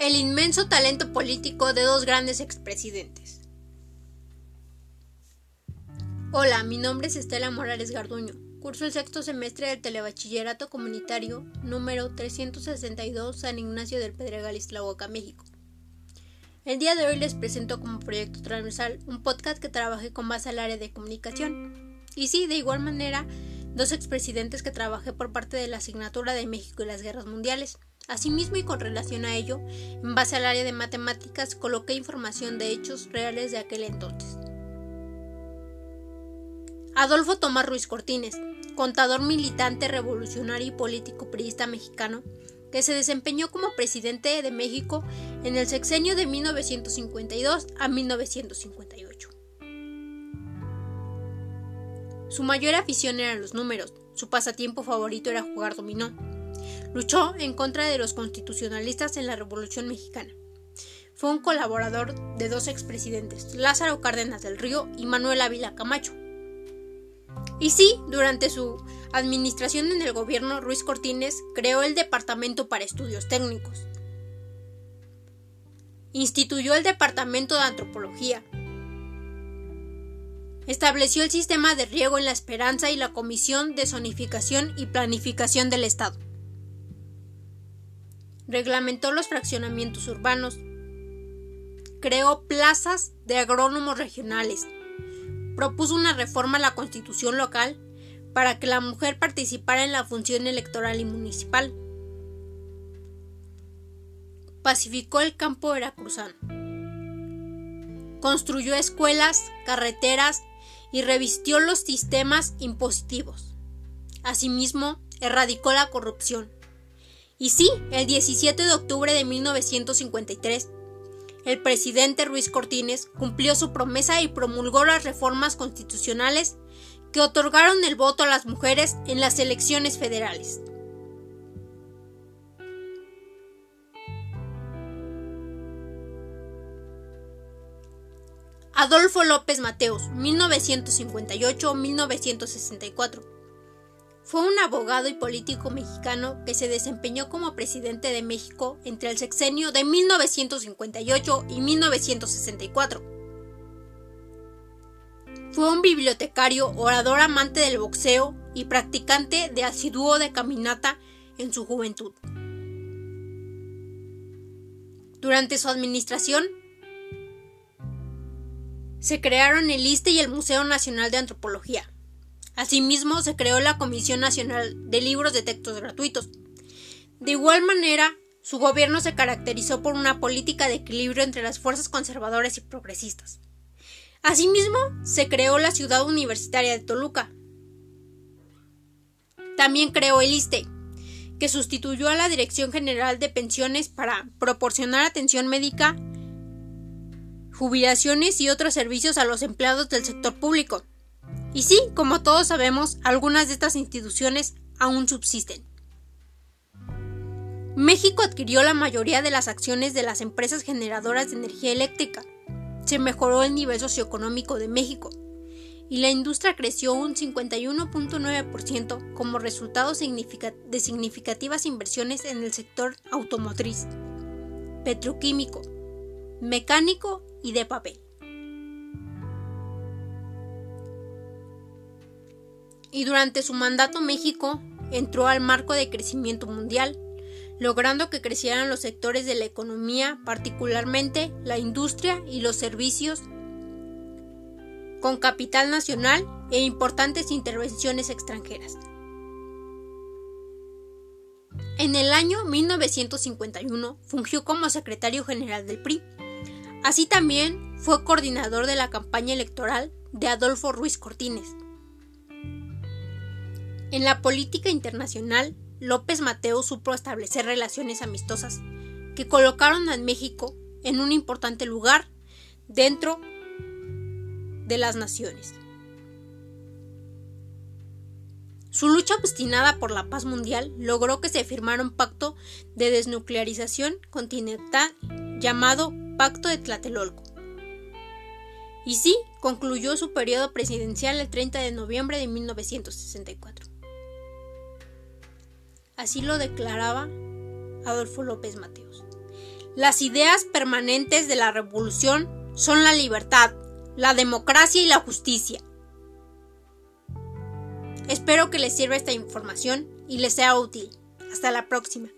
el inmenso talento político de dos grandes expresidentes. Hola, mi nombre es Estela Morales Garduño. Curso el sexto semestre del Telebachillerato Comunitario número 362 San Ignacio del Pedregal, Islahuaca, México. El día de hoy les presento como proyecto transversal un podcast que trabajé con base al área de comunicación. Y sí, de igual manera, dos expresidentes que trabajé por parte de la asignatura de México y las Guerras Mundiales. Asimismo y con relación a ello, en base al área de matemáticas, coloqué información de hechos reales de aquel entonces. Adolfo Tomás Ruiz Cortines, contador militante, revolucionario y político priista mexicano, que se desempeñó como presidente de México en el sexenio de 1952 a 1958. Su mayor afición eran los números, su pasatiempo favorito era jugar dominó. Luchó en contra de los constitucionalistas en la Revolución Mexicana. Fue un colaborador de dos expresidentes, Lázaro Cárdenas del Río y Manuel Ávila Camacho. Y sí, durante su administración en el gobierno, Ruiz Cortines creó el Departamento para Estudios Técnicos. Instituyó el Departamento de Antropología. Estableció el sistema de riego en la Esperanza y la Comisión de Zonificación y Planificación del Estado reglamentó los fraccionamientos urbanos, creó plazas de agrónomos regionales, propuso una reforma a la constitución local para que la mujer participara en la función electoral y municipal, pacificó el campo veracruzano, construyó escuelas, carreteras y revistió los sistemas impositivos. Asimismo, erradicó la corrupción y sí, el 17 de octubre de 1953, el presidente Ruiz Cortines cumplió su promesa y promulgó las reformas constitucionales que otorgaron el voto a las mujeres en las elecciones federales. Adolfo López Mateos, 1958-1964 fue un abogado y político mexicano que se desempeñó como presidente de México entre el sexenio de 1958 y 1964. Fue un bibliotecario, orador amante del boxeo y practicante de asiduo de caminata en su juventud. Durante su administración, se crearon el ISTE y el Museo Nacional de Antropología. Asimismo, se creó la Comisión Nacional de Libros de Textos Gratuitos. De igual manera, su gobierno se caracterizó por una política de equilibrio entre las fuerzas conservadoras y progresistas. Asimismo, se creó la Ciudad Universitaria de Toluca. También creó el ISTE, que sustituyó a la Dirección General de Pensiones para proporcionar atención médica, jubilaciones y otros servicios a los empleados del sector público. Y sí, como todos sabemos, algunas de estas instituciones aún subsisten. México adquirió la mayoría de las acciones de las empresas generadoras de energía eléctrica. Se mejoró el nivel socioeconómico de México y la industria creció un 51.9% como resultado de significativas inversiones en el sector automotriz, petroquímico, mecánico y de papel. Y durante su mandato México entró al marco de crecimiento mundial, logrando que crecieran los sectores de la economía, particularmente la industria y los servicios, con capital nacional e importantes intervenciones extranjeras. En el año 1951 fungió como secretario general del PRI. Así también fue coordinador de la campaña electoral de Adolfo Ruiz Cortines. En la política internacional, López Mateo supo establecer relaciones amistosas que colocaron a México en un importante lugar dentro de las naciones. Su lucha obstinada por la paz mundial logró que se firmara un pacto de desnuclearización continental llamado Pacto de Tlatelolco. Y sí, concluyó su periodo presidencial el 30 de noviembre de 1964. Así lo declaraba Adolfo López Mateos. Las ideas permanentes de la revolución son la libertad, la democracia y la justicia. Espero que les sirva esta información y les sea útil. Hasta la próxima.